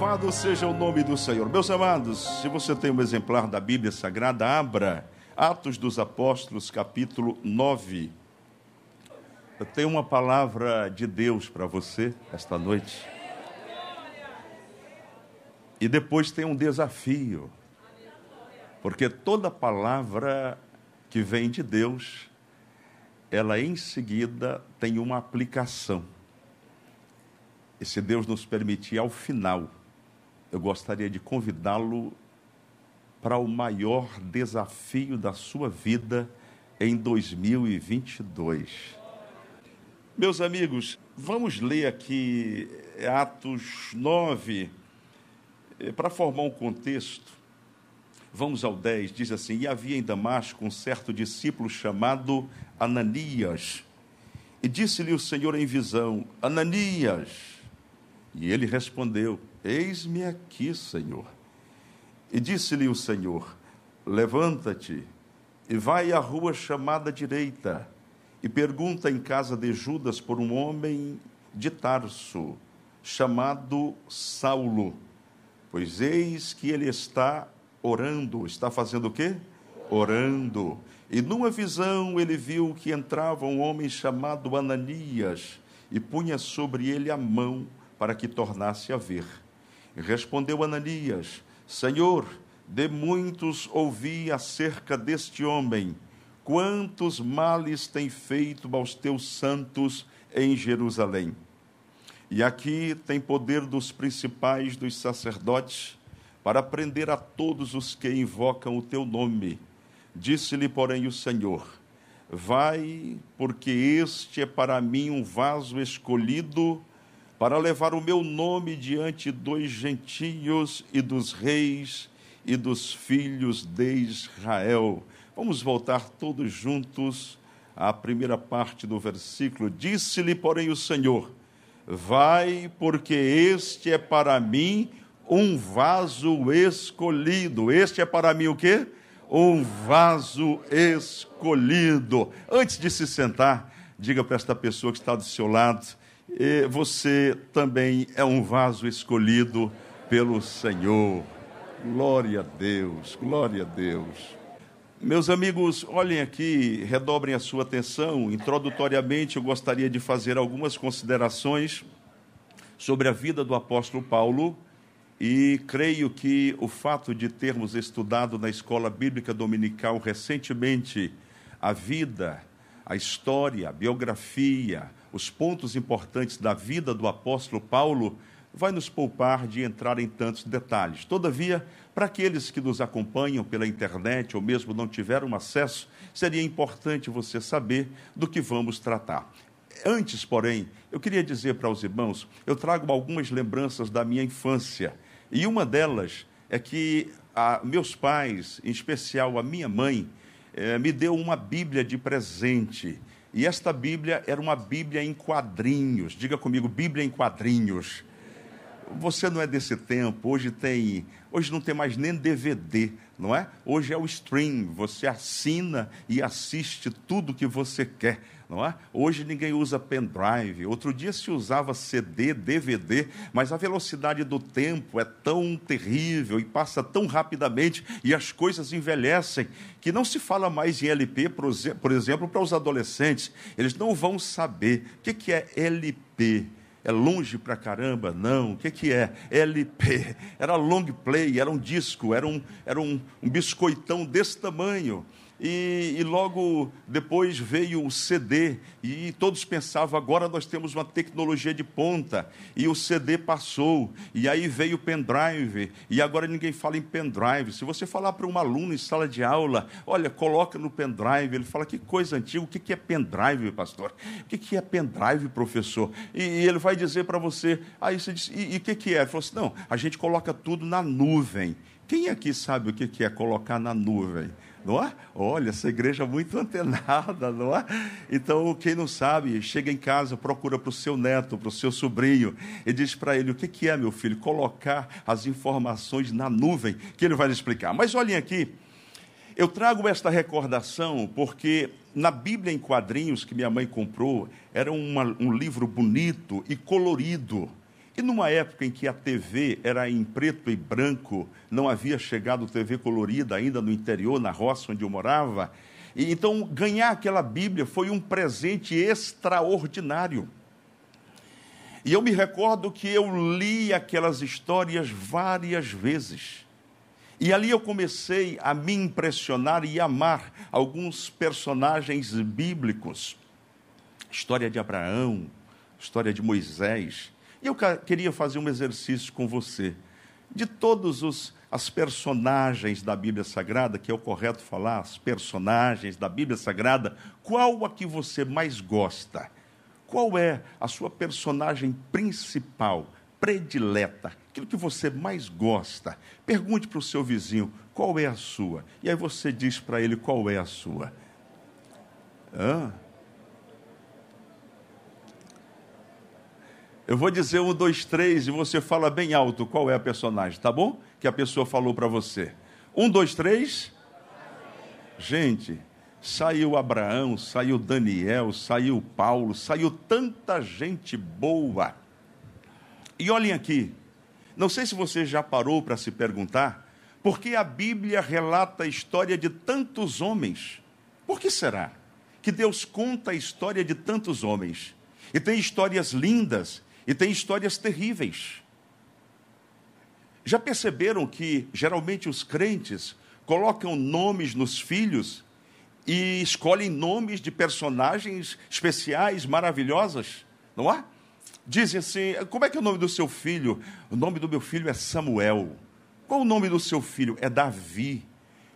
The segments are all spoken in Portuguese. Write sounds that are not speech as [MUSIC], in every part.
Louvado seja o nome do Senhor. Meus amados, se você tem um exemplar da Bíblia Sagrada, abra Atos dos Apóstolos, capítulo 9. Eu tenho uma palavra de Deus para você esta noite. E depois tem um desafio. Porque toda palavra que vem de Deus, ela em seguida tem uma aplicação. E se Deus nos permitir, ao final, eu gostaria de convidá-lo para o maior desafio da sua vida em 2022. Meus amigos, vamos ler aqui Atos 9, eh, para formar um contexto. Vamos ao 10, diz assim: E havia em Damasco um certo discípulo chamado Ananias. E disse-lhe o Senhor em visão: Ananias. E ele respondeu: Eis-me aqui, Senhor. E disse-lhe o Senhor: Levanta-te e vai à rua chamada direita e pergunta em casa de Judas por um homem de Tarso, chamado Saulo. Pois eis que ele está orando. Está fazendo o quê? Orando. E numa visão ele viu que entrava um homem chamado Ananias e punha sobre ele a mão para que tornasse a ver. Respondeu Ananias: Senhor, de muitos ouvi acerca deste homem, quantos males tem feito aos teus santos em Jerusalém. E aqui tem poder dos principais dos sacerdotes para prender a todos os que invocam o teu nome. Disse-lhe, porém, o Senhor: Vai, porque este é para mim um vaso escolhido para levar o meu nome diante dos gentios e dos reis e dos filhos de Israel. Vamos voltar todos juntos à primeira parte do versículo. Disse-lhe, porém, o Senhor: Vai, porque este é para mim um vaso escolhido. Este é para mim o quê? Um vaso escolhido. Antes de se sentar, diga para esta pessoa que está do seu lado: e você também é um vaso escolhido pelo Senhor. Glória a Deus, glória a Deus. Meus amigos, olhem aqui, redobrem a sua atenção. Introdutoriamente, eu gostaria de fazer algumas considerações sobre a vida do apóstolo Paulo. E creio que o fato de termos estudado na escola bíblica dominical recentemente a vida, a história, a biografia, os pontos importantes da vida do apóstolo Paulo, vai nos poupar de entrar em tantos detalhes. Todavia, para aqueles que nos acompanham pela internet ou mesmo não tiveram acesso, seria importante você saber do que vamos tratar. Antes, porém, eu queria dizer para os irmãos, eu trago algumas lembranças da minha infância. E uma delas é que a, meus pais, em especial a minha mãe, eh, me deu uma Bíblia de presente. E esta Bíblia era uma Bíblia em quadrinhos. Diga comigo, Bíblia em quadrinhos. Você não é desse tempo. Hoje tem, hoje não tem mais nem DVD, não é? Hoje é o stream. Você assina e assiste tudo que você quer não é? Hoje ninguém usa pendrive. Outro dia se usava CD, DVD, mas a velocidade do tempo é tão terrível e passa tão rapidamente e as coisas envelhecem que não se fala mais em LP, por exemplo, para os adolescentes. Eles não vão saber o que é LP. É longe pra caramba? Não. O que, que é? LP. Era long play, era um disco, era um, era um, um biscoitão desse tamanho. E, e, logo depois veio o CD, e todos pensavam, agora nós temos uma tecnologia de ponta, e o CD passou, e aí veio o pendrive, e agora ninguém fala em pendrive. Se você falar para um aluno em sala de aula, olha, coloca no pendrive, ele fala, que coisa antiga, o que é pendrive, pastor? O que é pendrive, professor? E, e ele vai dizer para você, aí você diz, e o que, que é? Ele falou assim, não, a gente coloca tudo na nuvem. Quem aqui sabe o que é colocar na nuvem? Não é? Olha, essa igreja é muito [LAUGHS] antenada, não é? Então, quem não sabe, chega em casa, procura para o seu neto, para o seu sobrinho, e diz para ele: o que, que é, meu filho? Colocar as informações na nuvem, que ele vai lhe explicar. Mas olhem aqui, eu trago esta recordação porque na Bíblia em quadrinhos que minha mãe comprou, era uma, um livro bonito e colorido. E numa época em que a TV era em preto e branco, não havia chegado TV colorida ainda no interior, na roça onde eu morava, e então ganhar aquela Bíblia foi um presente extraordinário. E eu me recordo que eu li aquelas histórias várias vezes. E ali eu comecei a me impressionar e amar alguns personagens bíblicos. História de Abraão, história de Moisés. E eu queria fazer um exercício com você. De todos os as personagens da Bíblia Sagrada, que é o correto falar, as personagens da Bíblia Sagrada, qual a que você mais gosta? Qual é a sua personagem principal, predileta, aquilo que você mais gosta? Pergunte para o seu vizinho qual é a sua. E aí você diz para ele qual é a sua. Hã? Eu vou dizer um, dois, três e você fala bem alto qual é a personagem, tá bom? Que a pessoa falou para você. Um, dois, três. Gente, Saiu Abraão, saiu Daniel, saiu Paulo, saiu tanta gente boa. E olhem aqui, não sei se você já parou para se perguntar, por que a Bíblia relata a história de tantos homens? Por que será que Deus conta a história de tantos homens? E tem histórias lindas e tem histórias terríveis. Já perceberam que geralmente os crentes colocam nomes nos filhos e escolhem nomes de personagens especiais, maravilhosas, não é? Dizem assim: como é que é o nome do seu filho? O nome do meu filho é Samuel. Qual o nome do seu filho? É Davi.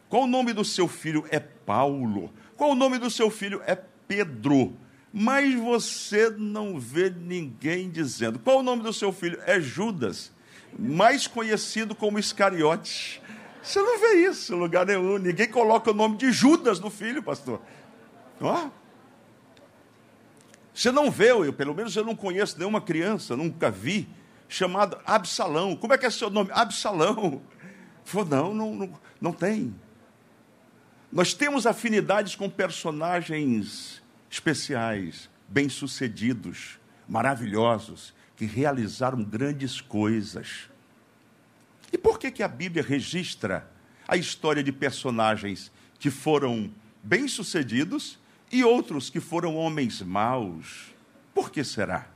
Qual o nome do seu filho? É Paulo. Qual o nome do seu filho? É Pedro. Mas você não vê ninguém dizendo. Qual o nome do seu filho? É Judas, mais conhecido como Iscariote. Você não vê isso em lugar nenhum. Ninguém coloca o nome de Judas no filho, pastor. Ó. Você não vê, eu, pelo menos eu não conheço nenhuma criança, nunca vi, chamada Absalão. Como é que é seu nome? Absalão. Falou, não, não, não, não tem. Nós temos afinidades com personagens especiais, bem-sucedidos, maravilhosos, que realizaram grandes coisas. E por que, que a Bíblia registra a história de personagens que foram bem-sucedidos e outros que foram homens maus? Por que será?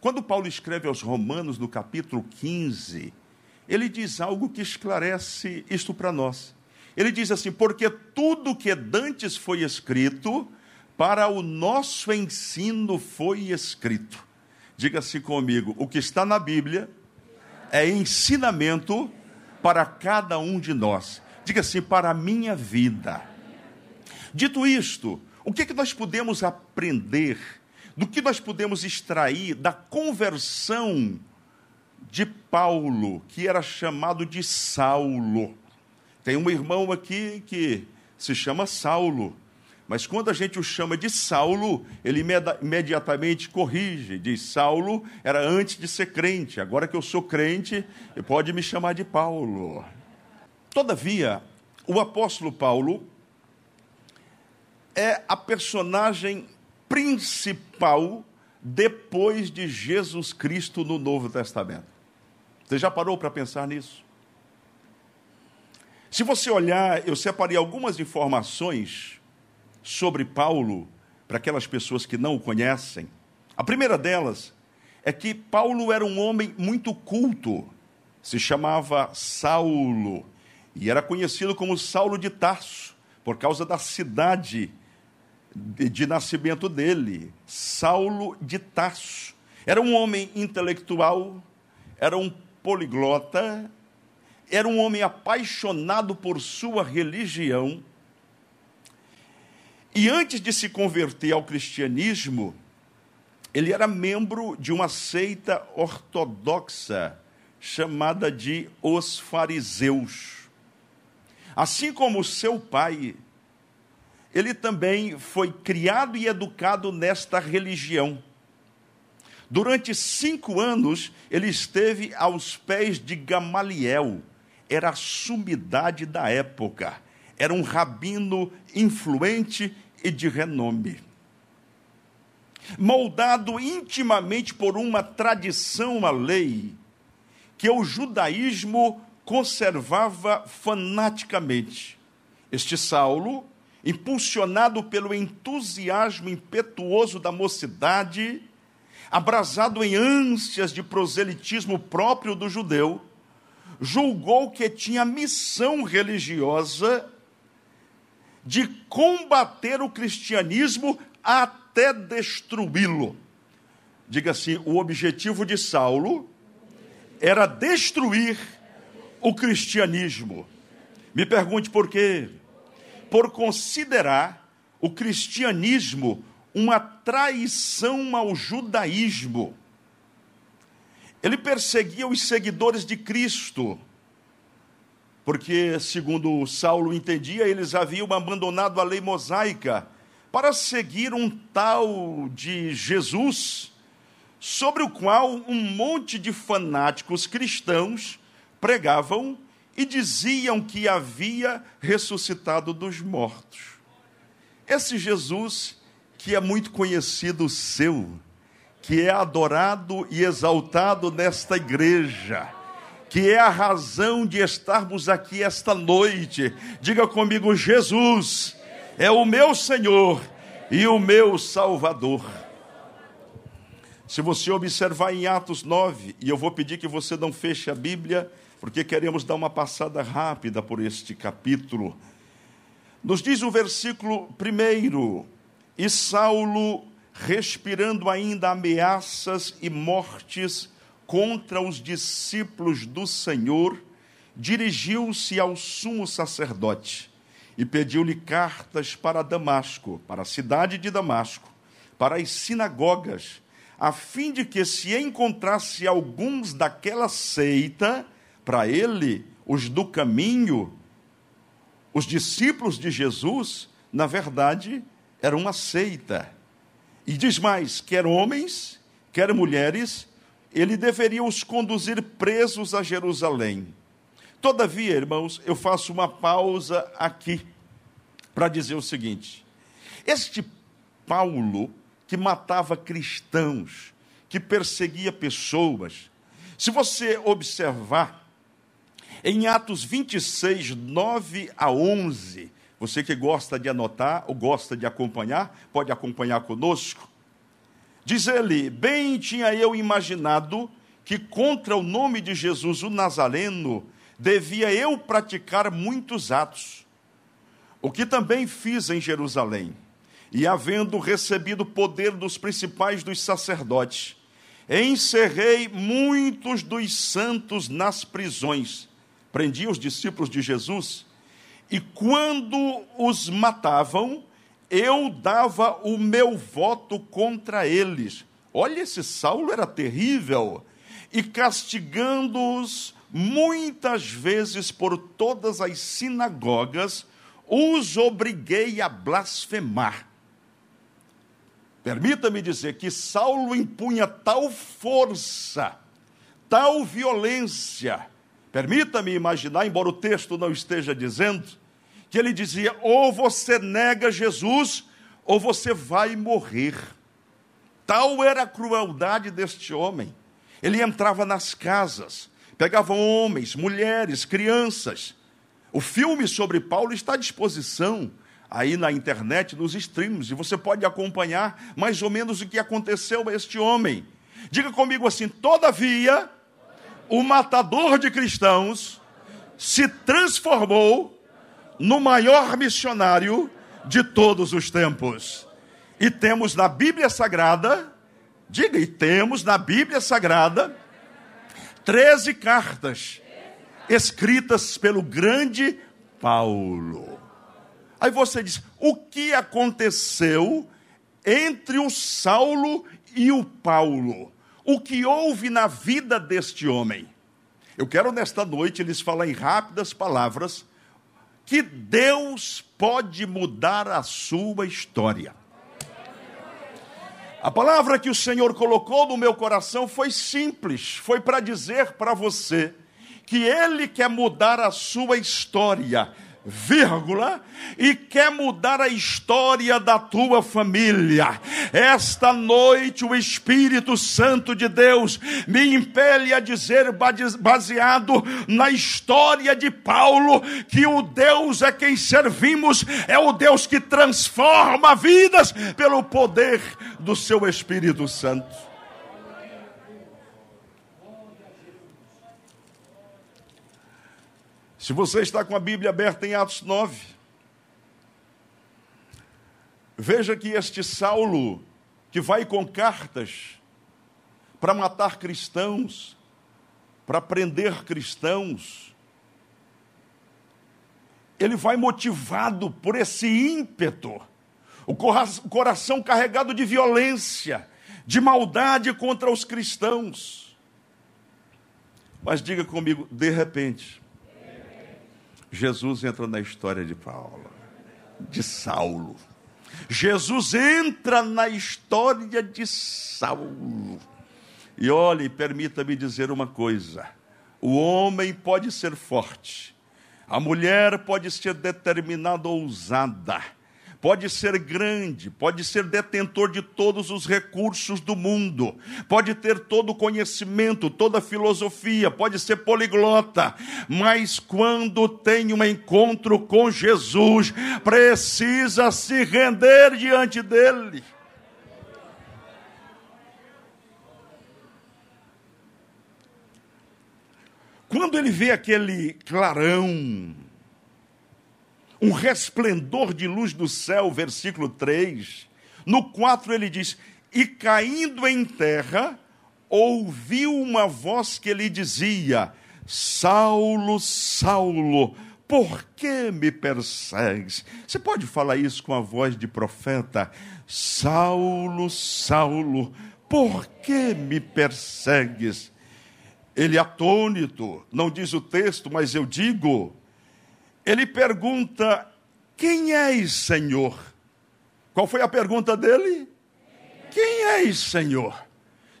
Quando Paulo escreve aos Romanos, no capítulo 15, ele diz algo que esclarece isto para nós. Ele diz assim: Porque tudo que dantes foi escrito, para o nosso ensino foi escrito. Diga-se comigo: o que está na Bíblia é ensinamento para cada um de nós. Diga assim, para a minha vida. Dito isto, o que, que nós podemos aprender, do que nós podemos extrair da conversão de Paulo, que era chamado de Saulo? Tem um irmão aqui que se chama Saulo. Mas quando a gente o chama de Saulo, ele imediatamente corrige. Diz: Saulo era antes de ser crente, agora que eu sou crente, pode me chamar de Paulo. Todavia, o apóstolo Paulo é a personagem principal depois de Jesus Cristo no Novo Testamento. Você já parou para pensar nisso? Se você olhar, eu separei algumas informações sobre Paulo para aquelas pessoas que não o conhecem. A primeira delas é que Paulo era um homem muito culto, se chamava Saulo e era conhecido como Saulo de Tarso, por causa da cidade de, de nascimento dele, Saulo de Tarso. Era um homem intelectual, era um poliglota, era um homem apaixonado por sua religião e antes de se converter ao cristianismo, ele era membro de uma seita ortodoxa chamada de os fariseus. Assim como seu pai, ele também foi criado e educado nesta religião. Durante cinco anos, ele esteve aos pés de Gamaliel, era a sumidade da época era um rabino influente e de renome. moldado intimamente por uma tradição, uma lei, que o judaísmo conservava fanaticamente. Este Saulo, impulsionado pelo entusiasmo impetuoso da mocidade, abrasado em ânsias de proselitismo próprio do judeu, julgou que tinha missão religiosa de combater o cristianismo até destruí-lo. Diga assim: o objetivo de Saulo era destruir o cristianismo. Me pergunte por quê? Por considerar o cristianismo uma traição ao judaísmo. Ele perseguia os seguidores de Cristo, porque, segundo Saulo entendia, eles haviam abandonado a lei mosaica para seguir um tal de Jesus, sobre o qual um monte de fanáticos cristãos pregavam e diziam que havia ressuscitado dos mortos. Esse Jesus que é muito conhecido seu, que é adorado e exaltado nesta igreja, que é a razão de estarmos aqui esta noite. Diga comigo: Jesus é o meu Senhor e o meu Salvador. Se você observar em Atos 9, e eu vou pedir que você não feche a Bíblia, porque queremos dar uma passada rápida por este capítulo. Nos diz o versículo primeiro e Saulo, respirando ainda ameaças e mortes contra os discípulos do Senhor, dirigiu-se ao sumo sacerdote e pediu-lhe cartas para Damasco, para a cidade de Damasco, para as sinagogas, a fim de que se encontrasse alguns daquela seita, para ele, os do caminho, os discípulos de Jesus, na verdade, era uma seita. E diz mais: quer homens, quer mulheres, ele deveria os conduzir presos a Jerusalém. Todavia, irmãos, eu faço uma pausa aqui para dizer o seguinte: este Paulo, que matava cristãos, que perseguia pessoas, se você observar, em Atos 26, 9 a 11, você que gosta de anotar ou gosta de acompanhar, pode acompanhar conosco. Diz ele: Bem tinha eu imaginado que contra o nome de Jesus, o Nazareno, devia eu praticar muitos atos. O que também fiz em Jerusalém. E havendo recebido poder dos principais dos sacerdotes, encerrei muitos dos santos nas prisões. Prendi os discípulos de Jesus e quando os matavam, eu dava o meu voto contra eles. Olha, esse Saulo era terrível. E castigando-os muitas vezes por todas as sinagogas, os obriguei a blasfemar. Permita-me dizer que Saulo impunha tal força, tal violência. Permita-me imaginar, embora o texto não esteja dizendo, que ele dizia: ou você nega Jesus, ou você vai morrer. Tal era a crueldade deste homem. Ele entrava nas casas, pegava homens, mulheres, crianças. O filme sobre Paulo está à disposição aí na internet, nos streams, e você pode acompanhar mais ou menos o que aconteceu a este homem. Diga comigo assim: todavia, o matador de cristãos se transformou no maior missionário de todos os tempos. E temos na Bíblia Sagrada, diga, e temos na Bíblia Sagrada, 13 cartas escritas pelo grande Paulo. Aí você diz: o que aconteceu entre o Saulo e o Paulo? O que houve na vida deste homem? Eu quero nesta noite lhes falar em rápidas palavras que Deus pode mudar a sua história. A palavra que o Senhor colocou no meu coração foi simples, foi para dizer para você que Ele quer mudar a sua história, vírgula, e quer mudar a história da tua família. Esta noite, o Espírito Santo de Deus me impele a dizer, baseado na história de Paulo, que o Deus a quem servimos é o Deus que transforma vidas pelo poder do seu Espírito Santo. Se você está com a Bíblia aberta em Atos 9, veja que este Saulo, que vai com cartas para matar cristãos, para prender cristãos, ele vai motivado por esse ímpeto, o coração carregado de violência, de maldade contra os cristãos. Mas diga comigo, de repente, Jesus entra na história de Paulo, de Saulo. Jesus entra na história de Saulo. E olhe, permita-me dizer uma coisa: o homem pode ser forte, a mulher pode ser determinada, ousada pode ser grande, pode ser detentor de todos os recursos do mundo, pode ter todo o conhecimento, toda a filosofia, pode ser poliglota, mas quando tem um encontro com Jesus, precisa se render diante dele. Quando ele vê aquele clarão, um resplendor de luz do céu, versículo 3. No 4 ele diz: E caindo em terra, ouviu uma voz que lhe dizia: Saulo, Saulo, por que me persegues? Você pode falar isso com a voz de profeta? Saulo, Saulo, por que me persegues? Ele atônito, não diz o texto, mas eu digo, ele pergunta: Quem és, Senhor? Qual foi a pergunta dele? Quem és, Senhor?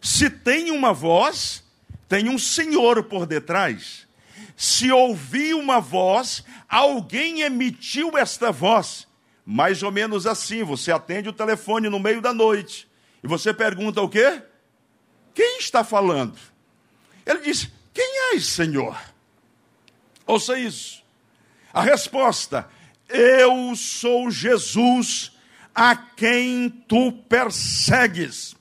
Se tem uma voz, tem um Senhor por detrás. Se ouvi uma voz, alguém emitiu esta voz. Mais ou menos assim, você atende o telefone no meio da noite e você pergunta o quê? Quem está falando? Ele diz: Quem és, Senhor? Ouça isso. A resposta: Eu sou Jesus a quem tu persegues.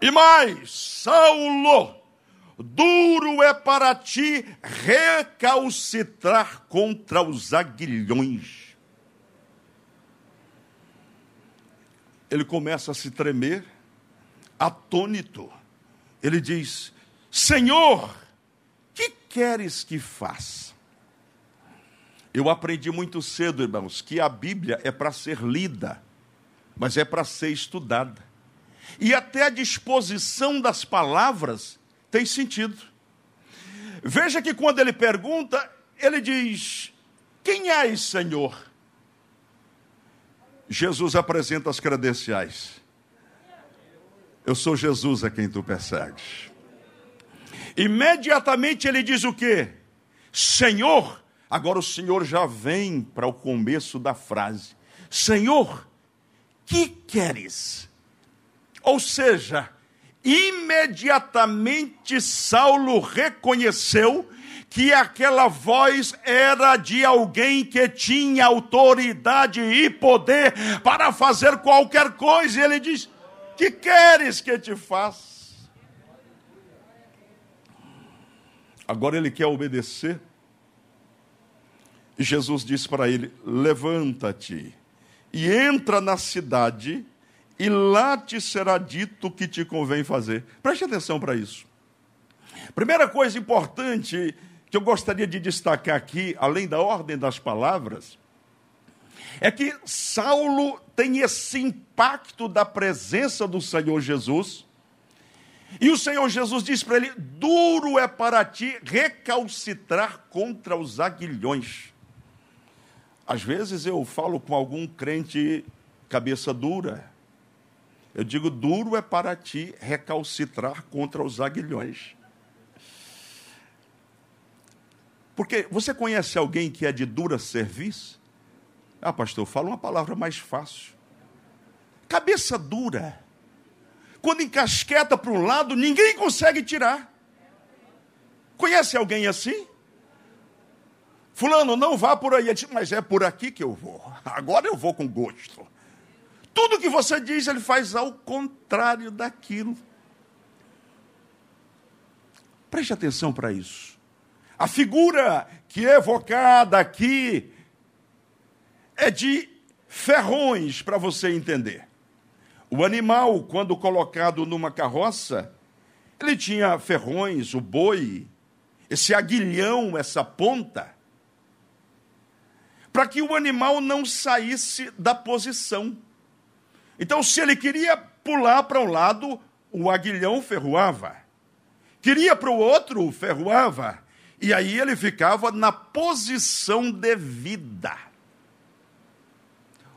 E mais, Saulo, duro é para ti recalcitrar contra os aguilhões. Ele começa a se tremer, atônito. Ele diz: Senhor, que queres que faça? Eu aprendi muito cedo, irmãos, que a Bíblia é para ser lida, mas é para ser estudada. E até a disposição das palavras tem sentido. Veja que quando ele pergunta, ele diz: Quem és, Senhor? Jesus apresenta as credenciais. Eu sou Jesus a quem tu persegues. Imediatamente ele diz o quê? Senhor, Agora o Senhor já vem para o começo da frase: Senhor, que queres? Ou seja, imediatamente Saulo reconheceu que aquela voz era de alguém que tinha autoridade e poder para fazer qualquer coisa. E ele diz: Que queres que te faça? Agora ele quer obedecer. E Jesus disse para ele: Levanta-te e entra na cidade, e lá te será dito o que te convém fazer. Preste atenção para isso. Primeira coisa importante que eu gostaria de destacar aqui, além da ordem das palavras, é que Saulo tem esse impacto da presença do Senhor Jesus. E o Senhor Jesus diz para ele: Duro é para ti recalcitrar contra os aguilhões. Às vezes eu falo com algum crente cabeça dura. Eu digo: duro é para ti recalcitrar contra os aguilhões. Porque você conhece alguém que é de dura serviço? Ah, pastor, fala uma palavra mais fácil. Cabeça dura. Quando encasqueta para um lado, ninguém consegue tirar. Conhece alguém assim? Fulano, não vá por aí. Mas é por aqui que eu vou. Agora eu vou com gosto. Tudo que você diz, ele faz ao contrário daquilo. Preste atenção para isso. A figura que é evocada aqui é de ferrões, para você entender. O animal, quando colocado numa carroça, ele tinha ferrões, o boi, esse aguilhão, essa ponta, para que o animal não saísse da posição. Então, se ele queria pular para um lado, o aguilhão ferroava. Queria para o outro, ferroava. E aí ele ficava na posição devida.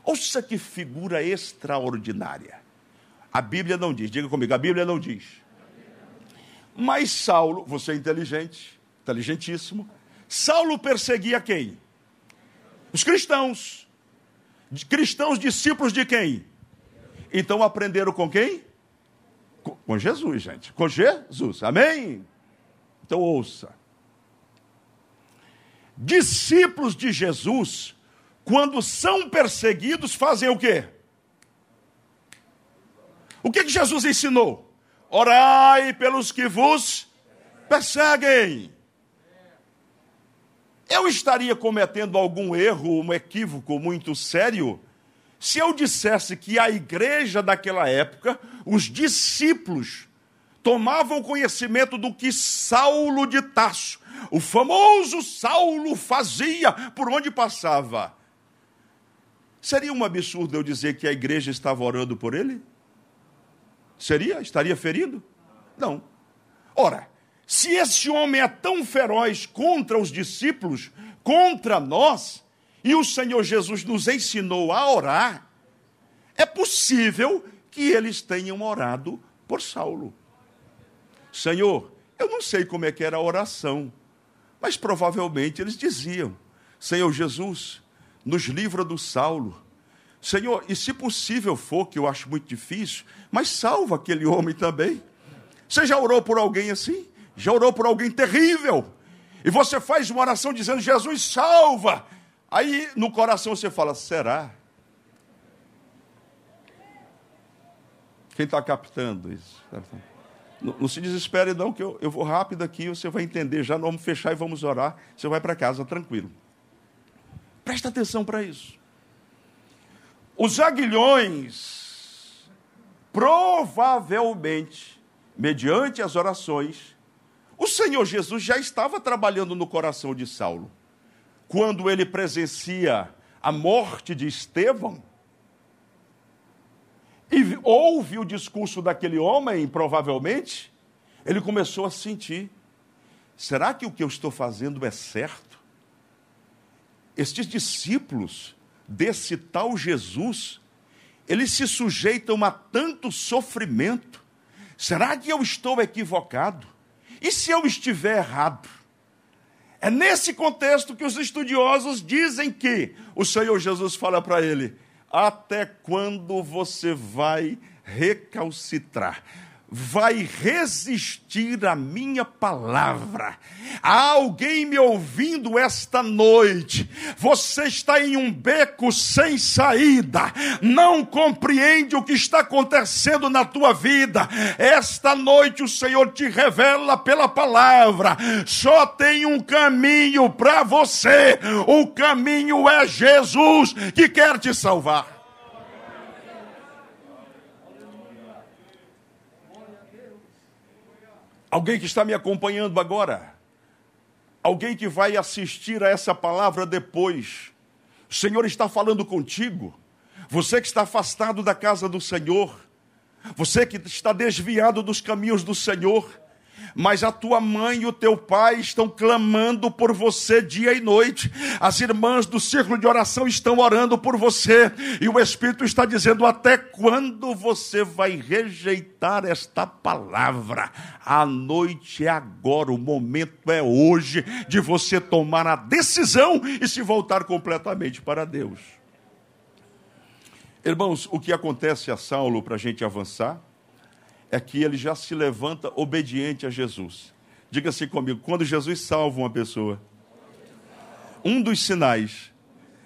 Ouça que figura extraordinária. A Bíblia não diz, diga comigo, a Bíblia não diz. Mas Saulo, você é inteligente, inteligentíssimo. Saulo perseguia quem? Os cristãos. Cristãos discípulos de quem? Então aprenderam com quem? Com Jesus, gente. Com Jesus. Amém? Então ouça. Discípulos de Jesus, quando são perseguidos, fazem o quê? O que, que Jesus ensinou? Orai pelos que vos perseguem. Eu estaria cometendo algum erro, um equívoco muito sério, se eu dissesse que a igreja daquela época, os discípulos, tomavam conhecimento do que Saulo de Tasso, o famoso Saulo, fazia por onde passava. Seria um absurdo eu dizer que a igreja estava orando por ele? Seria? Estaria ferido? Não. Ora, se esse homem é tão feroz contra os discípulos, contra nós, e o Senhor Jesus nos ensinou a orar, é possível que eles tenham orado por Saulo. Senhor, eu não sei como é que era a oração, mas provavelmente eles diziam: Senhor Jesus, nos livra do Saulo. Senhor, e se possível for, que eu acho muito difícil, mas salva aquele homem também. Você já orou por alguém assim? Já orou por alguém terrível? E você faz uma oração dizendo: Jesus, salva! Aí no coração você fala: será? Quem está captando isso? Não, não, se desespere, não, que eu, eu vou rápido aqui, você vai entender. Já vamos fechar e vamos orar. Você vai para casa tranquilo. Presta atenção para isso. Os aguilhões, provavelmente, mediante as orações, o Senhor Jesus já estava trabalhando no coração de Saulo. Quando ele presencia a morte de Estevão, e ouve o discurso daquele homem, provavelmente, ele começou a sentir: será que o que eu estou fazendo é certo? Estes discípulos desse tal Jesus, eles se sujeitam a tanto sofrimento. Será que eu estou equivocado? E se eu estiver errado? É nesse contexto que os estudiosos dizem que o Senhor Jesus fala para ele: até quando você vai recalcitrar? Vai resistir à minha palavra. Há alguém me ouvindo esta noite. Você está em um beco sem saída. Não compreende o que está acontecendo na tua vida. Esta noite o Senhor te revela pela palavra. Só tem um caminho para você. O caminho é Jesus que quer te salvar. Alguém que está me acompanhando agora, alguém que vai assistir a essa palavra depois, o Senhor está falando contigo, você que está afastado da casa do Senhor, você que está desviado dos caminhos do Senhor, mas a tua mãe e o teu pai estão clamando por você dia e noite. As irmãs do círculo de oração estão orando por você, e o Espírito está dizendo: até quando você vai rejeitar esta palavra? A noite é agora, o momento é hoje de você tomar a decisão e se voltar completamente para Deus. Irmãos, o que acontece a Saulo para a gente avançar? É que ele já se levanta obediente a Jesus. Diga assim comigo: quando Jesus salva uma pessoa, um dos sinais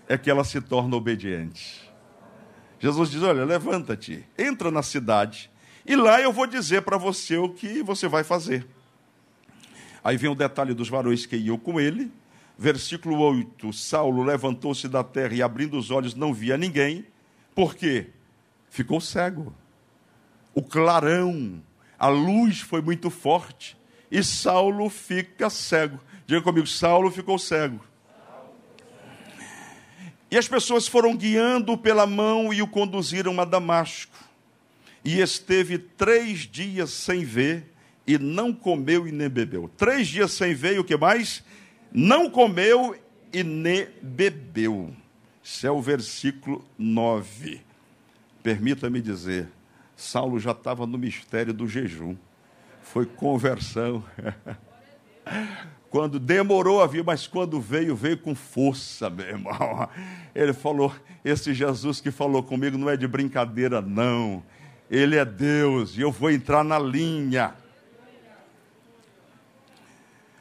é que ela se torna obediente. Jesus diz: Olha, levanta-te, entra na cidade, e lá eu vou dizer para você o que você vai fazer. Aí vem o detalhe dos varões que iam com ele. Versículo 8: Saulo levantou-se da terra e, abrindo os olhos, não via ninguém. Por quê? Ficou cego o clarão, a luz foi muito forte e Saulo fica cego. Diga comigo, Saulo ficou cego. E as pessoas foram guiando pela mão e o conduziram a Damasco. E esteve três dias sem ver, e não comeu e nem bebeu. Três dias sem ver, e o que mais? Não comeu e nem bebeu. Isso é o versículo 9. Permita-me dizer, Saulo já estava no mistério do jejum. Foi conversão. [LAUGHS] Quando demorou a vir, mas quando veio, veio com força, meu irmão. Ele falou: Esse Jesus que falou comigo não é de brincadeira, não. Ele é Deus e eu vou entrar na linha.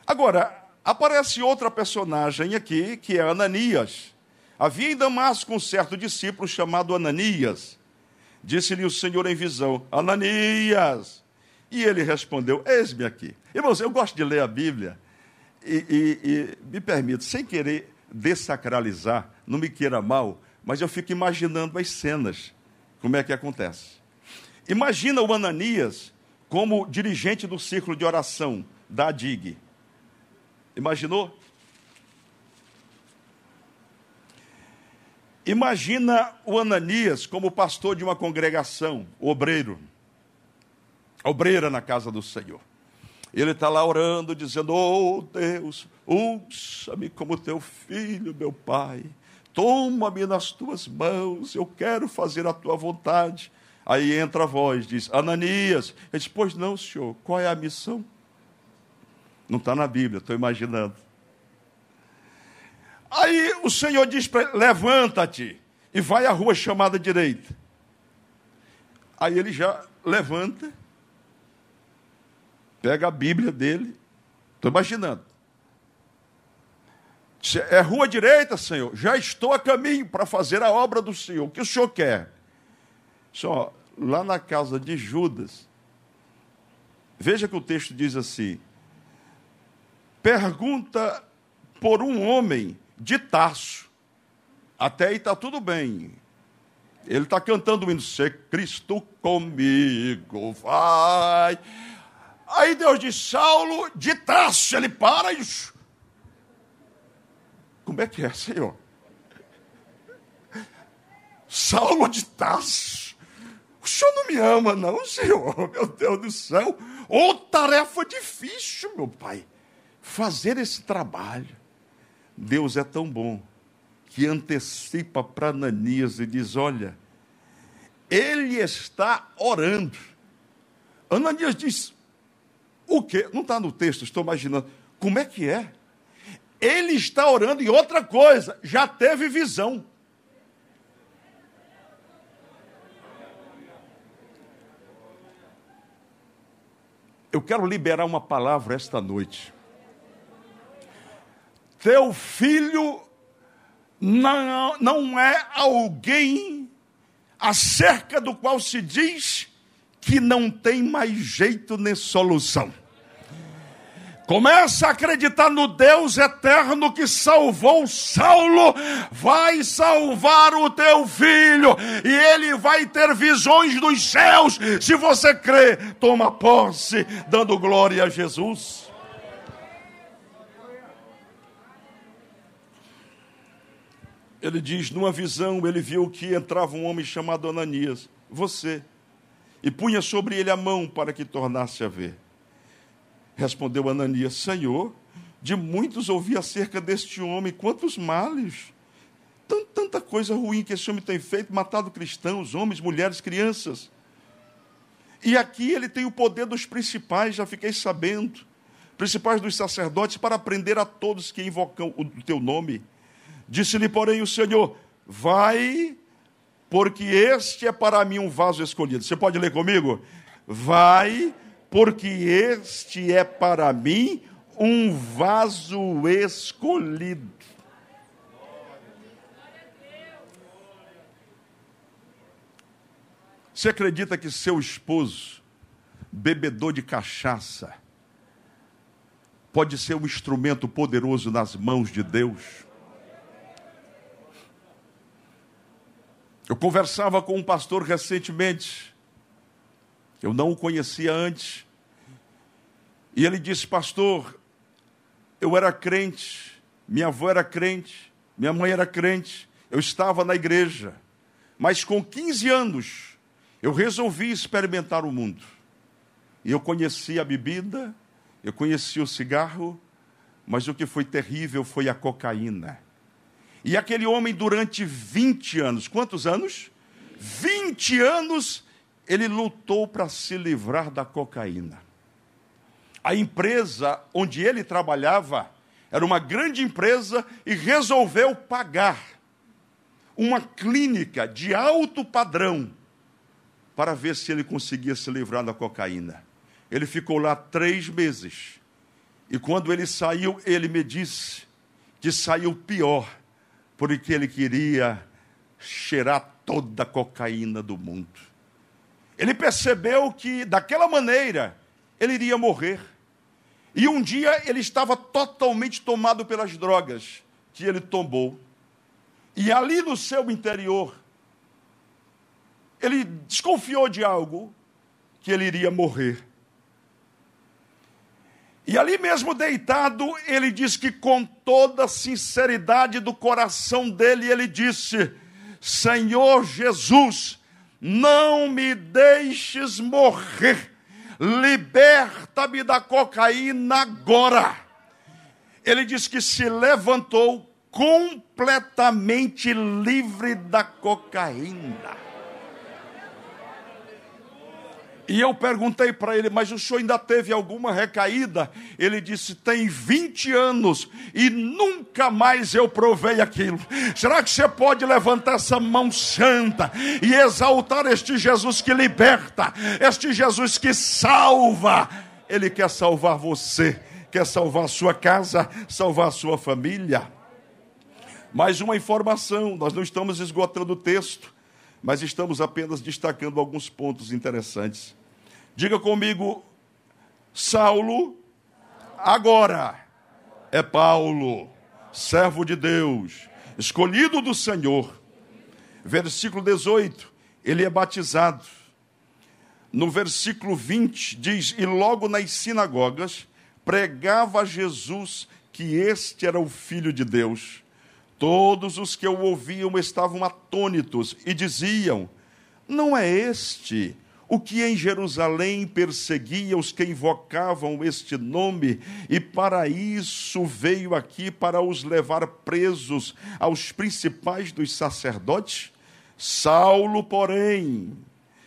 Agora, aparece outra personagem aqui, que é Ananias. Havia em Damasco um certo discípulo chamado Ananias. Disse-lhe o Senhor em visão: Ananias. E ele respondeu: Eis-me aqui. Irmãos, eu gosto de ler a Bíblia e, e, e me permito, sem querer dessacralizar, não me queira mal, mas eu fico imaginando as cenas, como é que acontece. Imagina o Ananias como dirigente do círculo de oração da DIG. Imaginou? Imagina o Ananias como pastor de uma congregação, obreiro, obreira na casa do Senhor. Ele está lá orando, dizendo: Oh Deus, usa-me como teu filho, meu pai. Toma-me nas tuas mãos, eu quero fazer a tua vontade. Aí entra a voz, diz: Ananias. Ele diz: Pois não, senhor, qual é a missão? Não está na Bíblia, estou imaginando. Aí o Senhor diz para ele: levanta-te e vai à rua chamada direita. Aí ele já levanta, pega a Bíblia dele, estou imaginando. É rua direita, Senhor. Já estou a caminho para fazer a obra do Senhor. O que o Senhor quer? Só lá na casa de Judas. Veja que o texto diz assim: Pergunta por um homem de Tarso. Até aí está tudo bem. Ele está cantando o hino, Cristo comigo vai. Aí Deus diz, Saulo de Tarso, ele para e... Como é que é, Senhor? Saulo de Tarso. O Senhor não me ama, não, Senhor. Meu Deus do céu. Ô, oh, tarefa difícil, meu Pai. Fazer esse trabalho. Deus é tão bom que antecipa para Ananias e diz: Olha, ele está orando. Ananias diz: O quê? Não está no texto, estou imaginando. Como é que é? Ele está orando e outra coisa, já teve visão. Eu quero liberar uma palavra esta noite teu filho não, não é alguém acerca do qual se diz que não tem mais jeito nem solução. Começa a acreditar no Deus eterno que salvou Saulo, vai salvar o teu filho, e ele vai ter visões dos céus. Se você crê, toma posse, dando glória a Jesus. Ele diz: numa visão, ele viu que entrava um homem chamado Ananias, você, e punha sobre ele a mão para que tornasse a ver. Respondeu Ananias: Senhor, de muitos ouvi acerca deste homem, quantos males, tanta coisa ruim que esse homem tem feito, matado cristãos, homens, mulheres, crianças. E aqui ele tem o poder dos principais, já fiquei sabendo, principais dos sacerdotes, para prender a todos que invocam o teu nome. Disse-lhe, porém, o Senhor: Vai, porque este é para mim um vaso escolhido. Você pode ler comigo? Vai, porque este é para mim um vaso escolhido. Você acredita que seu esposo, bebedor de cachaça, pode ser um instrumento poderoso nas mãos de Deus? Eu conversava com um pastor recentemente, eu não o conhecia antes, e ele disse: Pastor, eu era crente, minha avó era crente, minha mãe era crente, eu estava na igreja, mas com 15 anos, eu resolvi experimentar o mundo. E eu conheci a bebida, eu conheci o cigarro, mas o que foi terrível foi a cocaína. E aquele homem, durante 20 anos, quantos anos? 20 anos, ele lutou para se livrar da cocaína. A empresa onde ele trabalhava era uma grande empresa e resolveu pagar uma clínica de alto padrão para ver se ele conseguia se livrar da cocaína. Ele ficou lá três meses. E quando ele saiu, ele me disse que saiu pior, porque ele queria cheirar toda a cocaína do mundo. Ele percebeu que, daquela maneira, ele iria morrer. E um dia ele estava totalmente tomado pelas drogas que ele tomou. E ali no seu interior, ele desconfiou de algo, que ele iria morrer. E ali mesmo deitado, ele diz que com toda a sinceridade do coração dele, ele disse: Senhor Jesus, não me deixes morrer, liberta-me da cocaína agora. Ele diz que se levantou completamente livre da cocaína. E eu perguntei para ele, mas o senhor ainda teve alguma recaída? Ele disse: tem 20 anos e nunca mais eu provei aquilo. Será que você pode levantar essa mão santa e exaltar este Jesus que liberta, este Jesus que salva? Ele quer salvar você, quer salvar a sua casa, salvar a sua família. Mais uma informação: nós não estamos esgotando o texto mas estamos apenas destacando alguns pontos interessantes. Diga comigo, Saulo, agora é Paulo, servo de Deus, escolhido do Senhor. Versículo 18, ele é batizado. No versículo 20 diz: E logo nas sinagogas pregava Jesus que este era o Filho de Deus. Todos os que o ouviam estavam atônitos e diziam: Não é este o que em Jerusalém perseguia os que invocavam este nome, e para isso veio aqui para os levar presos aos principais dos sacerdotes? Saulo, porém,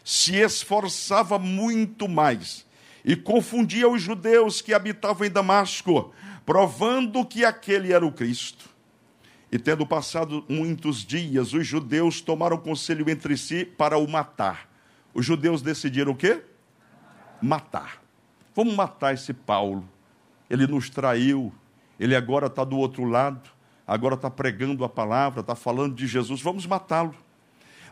se esforçava muito mais e confundia os judeus que habitavam em Damasco, provando que aquele era o Cristo. E tendo passado muitos dias, os judeus tomaram conselho entre si para o matar. Os judeus decidiram o quê? Matar. Vamos matar esse Paulo. Ele nos traiu. Ele agora está do outro lado. Agora está pregando a palavra, está falando de Jesus. Vamos matá-lo.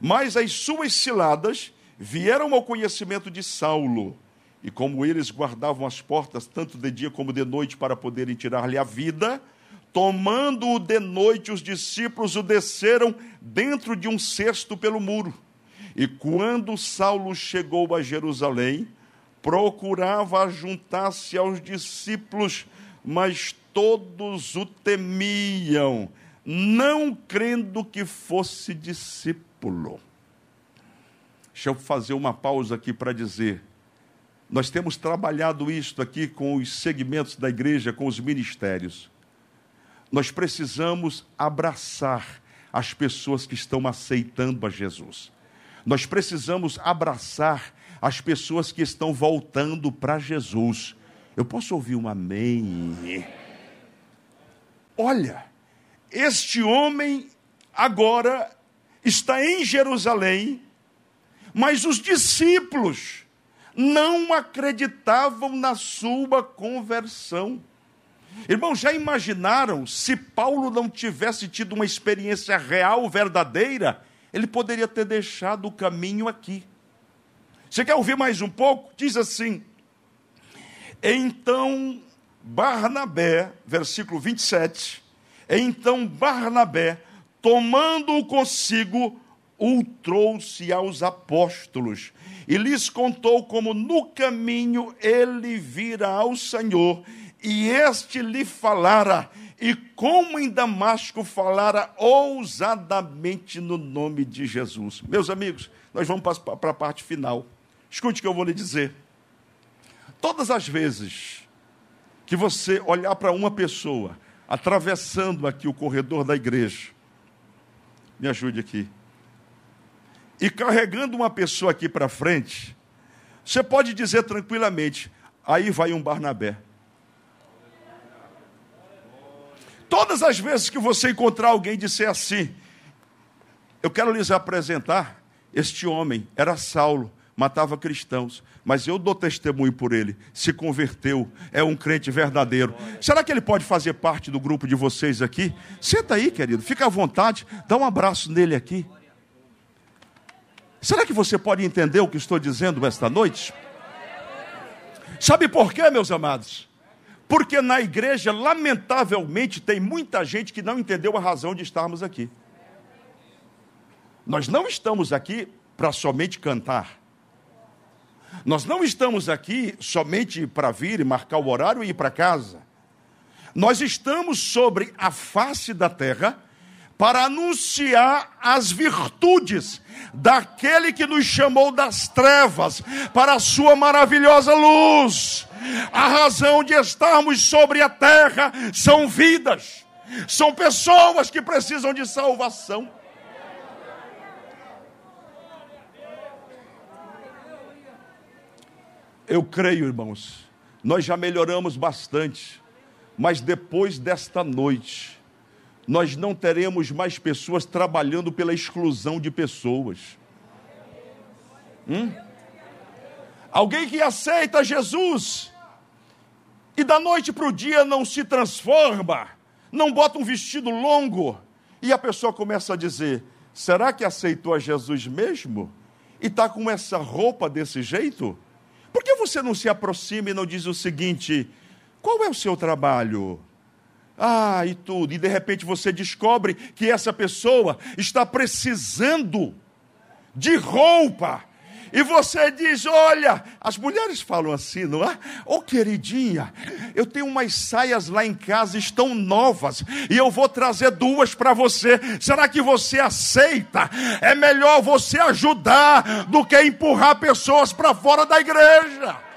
Mas as suas ciladas vieram ao conhecimento de Saulo. E como eles guardavam as portas, tanto de dia como de noite, para poderem tirar-lhe a vida, Tomando-o de noite, os discípulos o desceram dentro de um cesto pelo muro. E quando Saulo chegou a Jerusalém, procurava juntar-se aos discípulos, mas todos o temiam, não crendo que fosse discípulo. Deixa eu fazer uma pausa aqui para dizer: Nós temos trabalhado isto aqui com os segmentos da igreja, com os ministérios. Nós precisamos abraçar as pessoas que estão aceitando a Jesus. Nós precisamos abraçar as pessoas que estão voltando para Jesus. Eu posso ouvir um amém? Olha, este homem agora está em Jerusalém, mas os discípulos não acreditavam na sua conversão. Irmãos, já imaginaram se Paulo não tivesse tido uma experiência real, verdadeira, ele poderia ter deixado o caminho aqui. Você quer ouvir mais um pouco? Diz assim: Então Barnabé, versículo 27, então Barnabé, tomando-o consigo, o trouxe aos apóstolos e lhes contou como no caminho ele vira ao Senhor e este lhe falara, e como em Damasco falara ousadamente no nome de Jesus. Meus amigos, nós vamos para a parte final. Escute o que eu vou lhe dizer. Todas as vezes que você olhar para uma pessoa atravessando aqui o corredor da igreja, me ajude aqui, e carregando uma pessoa aqui para frente, você pode dizer tranquilamente: aí vai um Barnabé. Todas as vezes que você encontrar alguém e disser assim, eu quero lhes apresentar este homem, era Saulo, matava cristãos, mas eu dou testemunho por ele, se converteu, é um crente verdadeiro. Será que ele pode fazer parte do grupo de vocês aqui? Senta aí, querido, fica à vontade, dá um abraço nele aqui. Será que você pode entender o que estou dizendo esta noite? Sabe por quê, meus amados? Porque na igreja, lamentavelmente, tem muita gente que não entendeu a razão de estarmos aqui. Nós não estamos aqui para somente cantar. Nós não estamos aqui somente para vir e marcar o horário e ir para casa. Nós estamos sobre a face da terra para anunciar as virtudes daquele que nos chamou das trevas para a sua maravilhosa luz. A razão de estarmos sobre a terra são vidas, são pessoas que precisam de salvação. Eu creio, irmãos, nós já melhoramos bastante, mas depois desta noite, nós não teremos mais pessoas trabalhando pela exclusão de pessoas. Hum? Alguém que aceita Jesus e da noite para o dia não se transforma, não bota um vestido longo, e a pessoa começa a dizer: será que aceitou a Jesus mesmo? E está com essa roupa desse jeito? Por que você não se aproxima e não diz o seguinte: qual é o seu trabalho? Ah, e tudo. E de repente você descobre que essa pessoa está precisando de roupa. E você diz: Olha, as mulheres falam assim, não é? Ô oh, queridinha, eu tenho umas saias lá em casa, estão novas, e eu vou trazer duas para você. Será que você aceita? É melhor você ajudar do que empurrar pessoas para fora da igreja.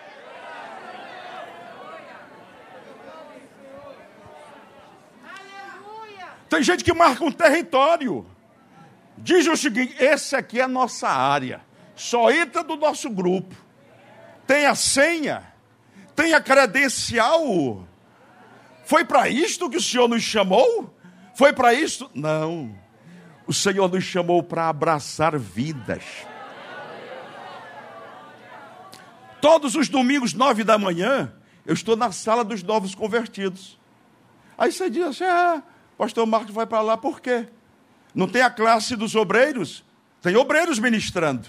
Tem gente que marca um território. Diz o seguinte: esse aqui é a nossa área. Só entra do nosso grupo. Tem a senha, tem a credencial. Foi para isto que o Senhor nos chamou? Foi para isto? Não. O Senhor nos chamou para abraçar vidas. Todos os domingos, nove da manhã, eu estou na sala dos novos convertidos. Aí você diz assim: ah, Pastor Marcos vai para lá por quê? Não tem a classe dos obreiros? Tem obreiros ministrando.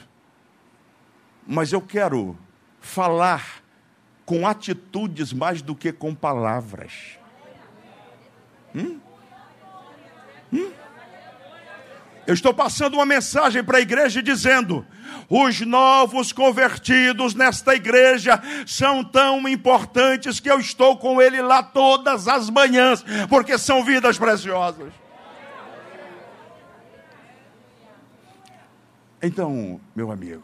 Mas eu quero falar com atitudes mais do que com palavras. Hum? Hum? Eu estou passando uma mensagem para a igreja dizendo: os novos convertidos nesta igreja são tão importantes que eu estou com ele lá todas as manhãs, porque são vidas preciosas. Então, meu amigo,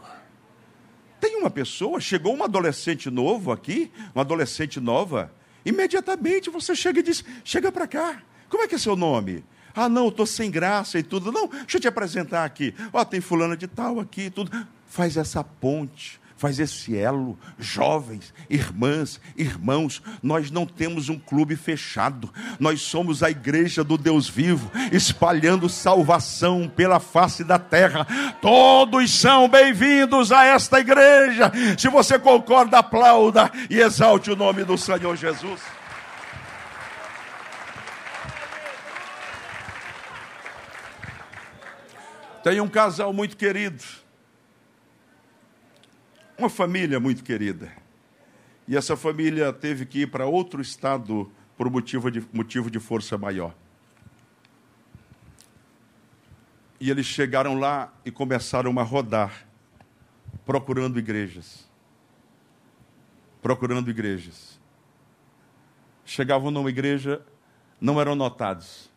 Tem uma pessoa, chegou um adolescente novo aqui, uma adolescente nova, imediatamente você chega e diz: chega para cá, como é que é seu nome? Ah, não, estou sem graça e tudo. Não, deixa eu te apresentar aqui. Ó, oh, tem fulana de tal aqui e tudo. Faz essa ponte faz esse elo. Jovens, irmãs, irmãos, nós não temos um clube fechado, nós somos a igreja do Deus vivo, espalhando salvação pela face da terra. Todos são bem-vindos a esta igreja. Se você concorda, aplauda e exalte o nome do Senhor Jesus. Tem um casal muito querido uma família muito querida. E essa família teve que ir para outro estado por motivo de, motivo de força maior. E eles chegaram lá e começaram a rodar, procurando igrejas. Procurando igrejas. Chegavam numa igreja, não eram notados.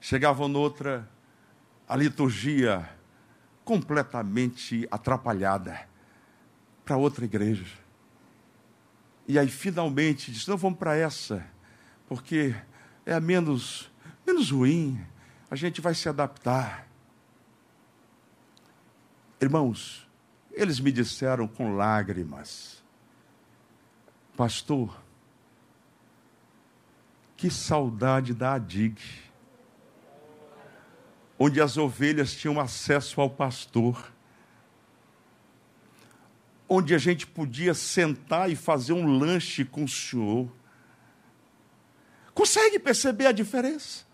Chegavam noutra, a liturgia completamente atrapalhada para outra igreja. E aí finalmente disse: não, vamos para essa, porque é a menos, menos ruim, a gente vai se adaptar. Irmãos, eles me disseram com lágrimas, pastor, que saudade da Adig onde as ovelhas tinham acesso ao pastor, onde a gente podia sentar e fazer um lanche com o senhor. Consegue perceber a diferença?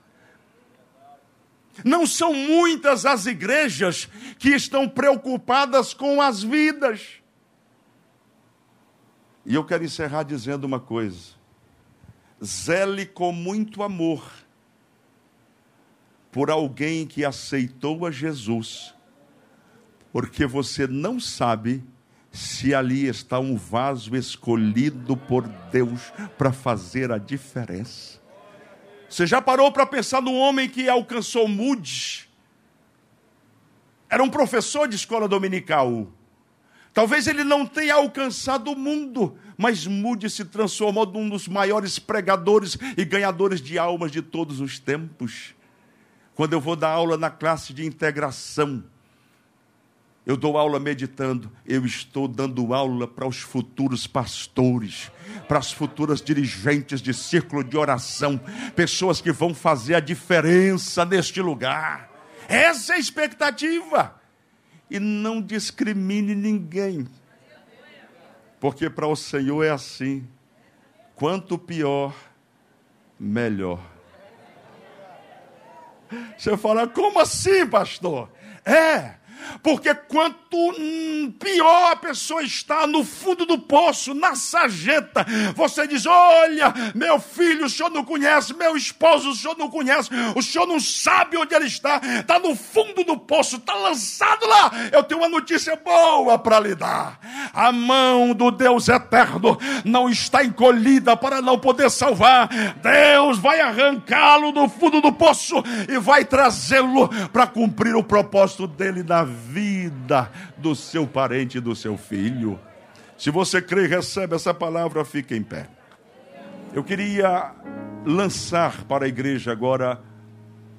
Não são muitas as igrejas que estão preocupadas com as vidas. E eu quero encerrar dizendo uma coisa: zele com muito amor por alguém que aceitou a Jesus, porque você não sabe se ali está um vaso escolhido por Deus para fazer a diferença. Você já parou para pensar no homem que alcançou Moody? Era um professor de escola dominical. Talvez ele não tenha alcançado o mundo, mas Moody se transformou num dos maiores pregadores e ganhadores de almas de todos os tempos. Quando eu vou dar aula na classe de integração, eu dou aula meditando, eu estou dando aula para os futuros pastores, para as futuras dirigentes de círculo de oração, pessoas que vão fazer a diferença neste lugar. Essa é a expectativa. E não discrimine ninguém, porque para o Senhor é assim: quanto pior, melhor. Você fala, como assim, pastor? É, porque quanto pior a pessoa está no fundo do poço, na sarjeta, você diz: Olha, meu filho, o senhor não conhece, meu esposo, o senhor não conhece, o senhor não sabe onde ele está, está no fundo do poço, está lançado lá. Eu tenho uma notícia boa para lhe dar: a mão do Deus eterno não está encolhida para não poder salvar, Deus vai arrancá-lo do fundo do poço e vai trazê-lo para cumprir o propósito dele na vida do seu parente e do seu filho. Se você crê e recebe essa palavra, fique em pé. Eu queria lançar para a igreja agora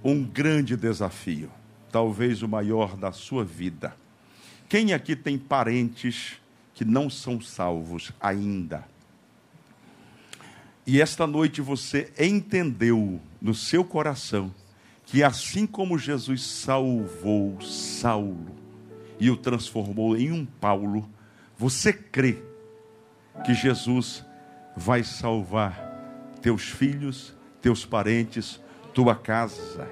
um grande desafio, talvez o maior da sua vida. Quem aqui tem parentes que não são salvos ainda? E esta noite você entendeu no seu coração que assim como Jesus salvou Saulo e o transformou em um Paulo, você crê que Jesus vai salvar teus filhos, teus parentes, tua casa.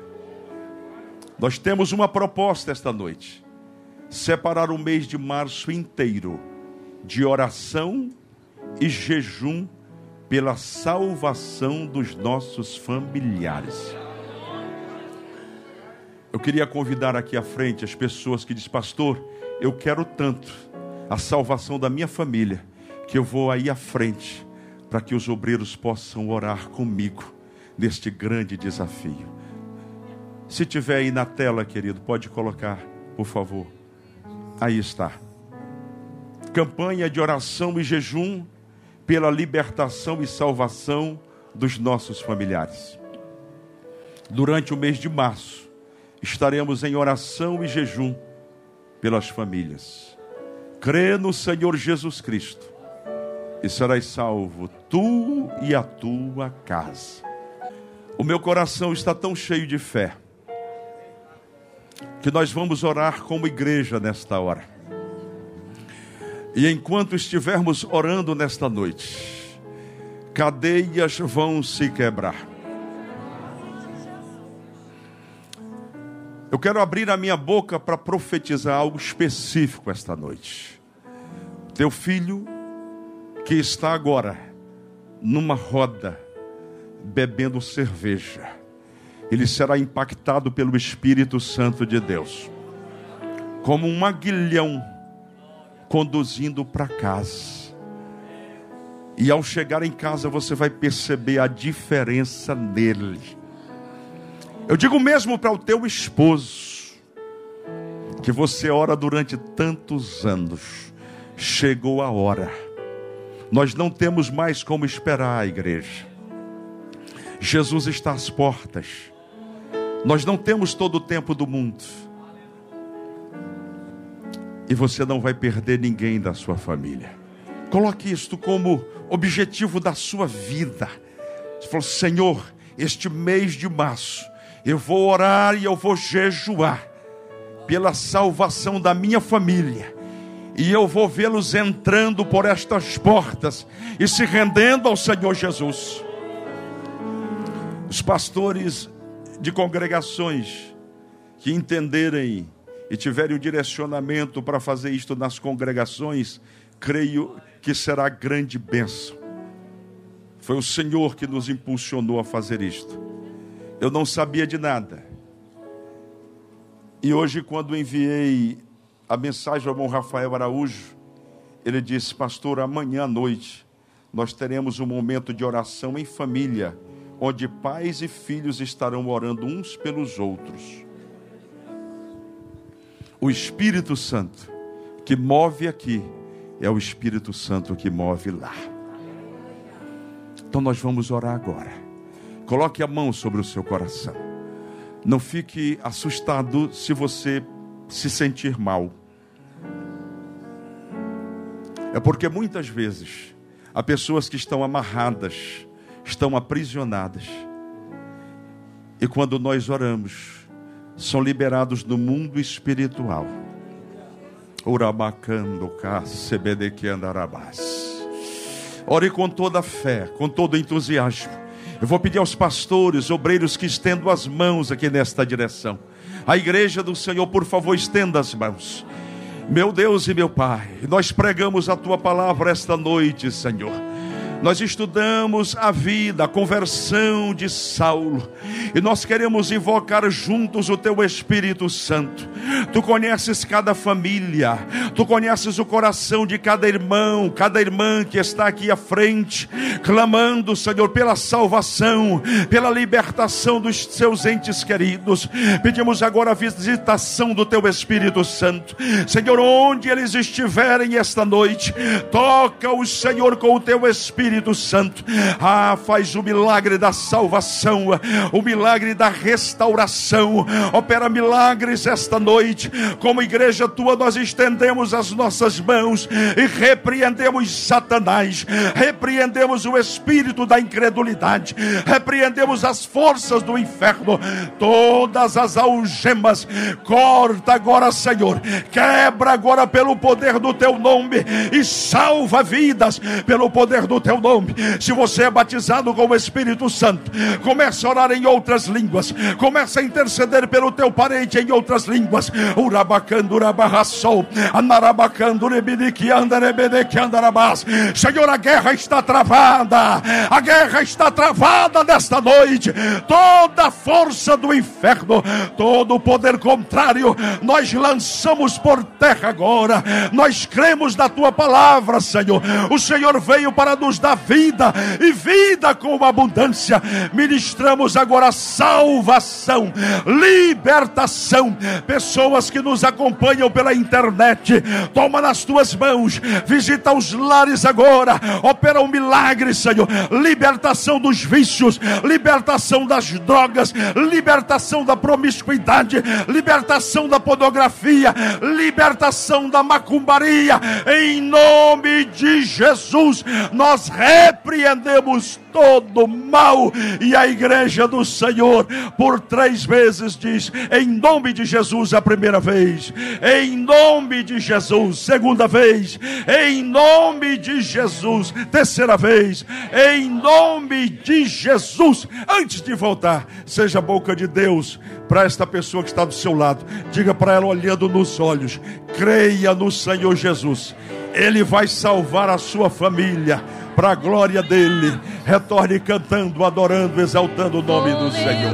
Nós temos uma proposta esta noite: separar o mês de março inteiro de oração e jejum pela salvação dos nossos familiares. Eu queria convidar aqui à frente as pessoas que dizem, pastor, eu quero tanto a salvação da minha família, que eu vou aí à frente para que os obreiros possam orar comigo neste grande desafio. Se tiver aí na tela, querido, pode colocar, por favor. Aí está. campanha de oração e jejum pela libertação e salvação dos nossos familiares. Durante o mês de março, estaremos em oração e jejum pelas famílias. Crê no Senhor Jesus Cristo e serás salvo, tu e a tua casa. O meu coração está tão cheio de fé que nós vamos orar como igreja nesta hora. E enquanto estivermos orando nesta noite, cadeias vão se quebrar. Eu quero abrir a minha boca para profetizar algo específico esta noite. Teu filho que está agora numa roda bebendo cerveja, ele será impactado pelo Espírito Santo de Deus, como um aguilhão conduzindo para casa. E ao chegar em casa você vai perceber a diferença nele. Eu digo mesmo para o teu esposo, que você ora durante tantos anos, chegou a hora. Nós não temos mais como esperar a igreja. Jesus está às portas. Nós não temos todo o tempo do mundo. E você não vai perder ninguém da sua família. Coloque isto como objetivo da sua vida. Você falou, Senhor, este mês de março, eu vou orar e eu vou jejuar pela salvação da minha família. E eu vou vê-los entrando por estas portas e se rendendo ao Senhor Jesus. Os pastores de congregações que entenderem e tiverem o direcionamento para fazer isto nas congregações, creio que será grande bênção. Foi o Senhor que nos impulsionou a fazer isto. Eu não sabia de nada. E hoje, quando enviei a mensagem ao irmão Rafael Araújo, ele disse: Pastor, amanhã à noite nós teremos um momento de oração em família onde pais e filhos estarão orando uns pelos outros. O Espírito Santo que move aqui é o Espírito Santo que move lá. Então nós vamos orar agora. Coloque a mão sobre o seu coração. Não fique assustado se você se sentir mal. É porque muitas vezes há pessoas que estão amarradas estão aprisionadas. E quando nós oramos, são liberados no mundo espiritual. Ore com toda a fé, com todo entusiasmo. Eu vou pedir aos pastores, obreiros que estendam as mãos aqui nesta direção. A igreja do Senhor, por favor, estenda as mãos. Meu Deus e meu Pai, nós pregamos a tua palavra esta noite, Senhor nós estudamos a vida, a conversão de Saulo, e nós queremos invocar juntos o teu Espírito Santo. Tu conheces cada família, tu conheces o coração de cada irmão, cada irmã que está aqui à frente, clamando, Senhor, pela salvação, pela libertação dos seus entes queridos. Pedimos agora a visitação do teu Espírito Santo, Senhor, onde eles estiverem esta noite, toca o Senhor com o teu Espírito Espírito Santo. Ah, faz o milagre da salvação, o milagre da restauração. Opera milagres esta noite. Como igreja tua, nós estendemos as nossas mãos e repreendemos Satanás, repreendemos o espírito da incredulidade, repreendemos as forças do inferno, todas as algemas. Corta agora, Senhor, quebra agora pelo poder do teu nome e salva vidas pelo poder do teu nome. Se você é batizado com o Espírito Santo, comece a orar em outras línguas, comece a interceder pelo teu parente em outras línguas. Senhor, a guerra está travada, a guerra está travada nesta noite. Toda a força do inferno, todo o poder contrário, nós lançamos por terra agora. Nós cremos na tua palavra, Senhor. O Senhor veio para nos dar vida e vida com abundância. Ministramos agora salvação, libertação. Pessoas que nos acompanham pela internet, toma nas tuas mãos, visita os lares agora, opera um milagre, Senhor. Libertação dos vícios, libertação das drogas, libertação da promiscuidade, libertação da pornografia, libertação da macumbaria, em nome de Jesus, nós repreendemos todo mal e a igreja do Senhor por três vezes diz: em nome de Jesus, a primeira vez, em nome de Jesus, segunda vez, em nome de Jesus, terceira vez, em nome de Jesus, antes de voltar, seja a boca de Deus para esta pessoa que está do seu lado, diga para ela olhando nos olhos: creia no Senhor Jesus, Ele vai salvar a sua família para a glória dele. Retorne cantando, adorando, exaltando o nome do Senhor.